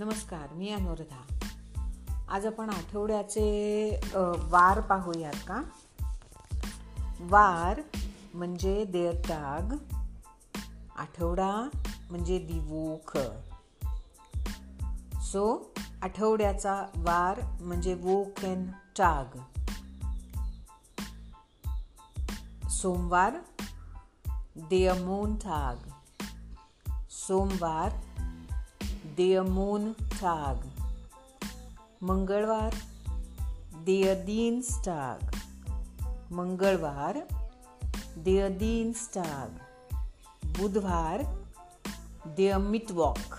नमस्कार मी अनुराधा. आज आपण आठवड्याचे वार पाहूयात का? वार म्हणजे देवताग आठवडा म्हणजे दिवोख. सो आठवड्याचा वार म्हणजे वोक एन टाग सोमवार देयमोनटाग सोमवार Dear Moon Tag मंगलवार Dear Dean's Tag मंगलवार Dear Dean's Tag बुधवार Dear Midwalk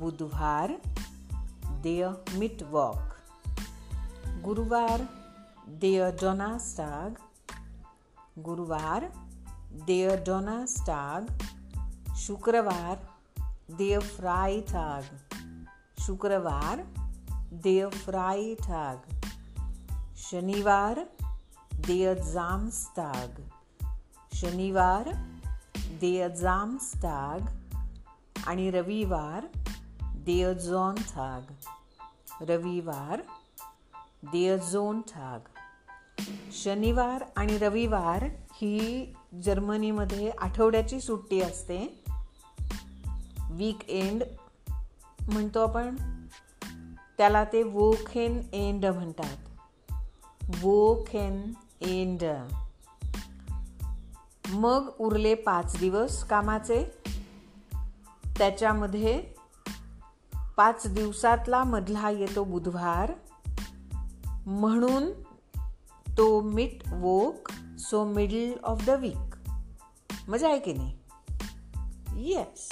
बुधवार Dear Midwalk गुरुवार Dear Donna's Tag गुरुवार Dear Donna's Tag शुक्रवार देय फ्रायटाग शुक्रवार देय फ्रायटाग शनिवार देय जामस्ताग शनिवार देय जामस्ताग आणि रविवार देय थाग रविवार देय थाग शनिवार आणि रविवार ही जर्मनीमध्ये आठवड्याची सुट्टी असते. वीक एंड म्हणतो आपण त्याला ते वोखेन एंड म्हणतात. वोखेन एंड मग उरले पाच दिवस कामाचे. त्याच्यामध्ये पाच दिवसातला मधला येतो बुधवार. म्हणून तो मिट वोक so middle of the week मजा आहे की नाही? येस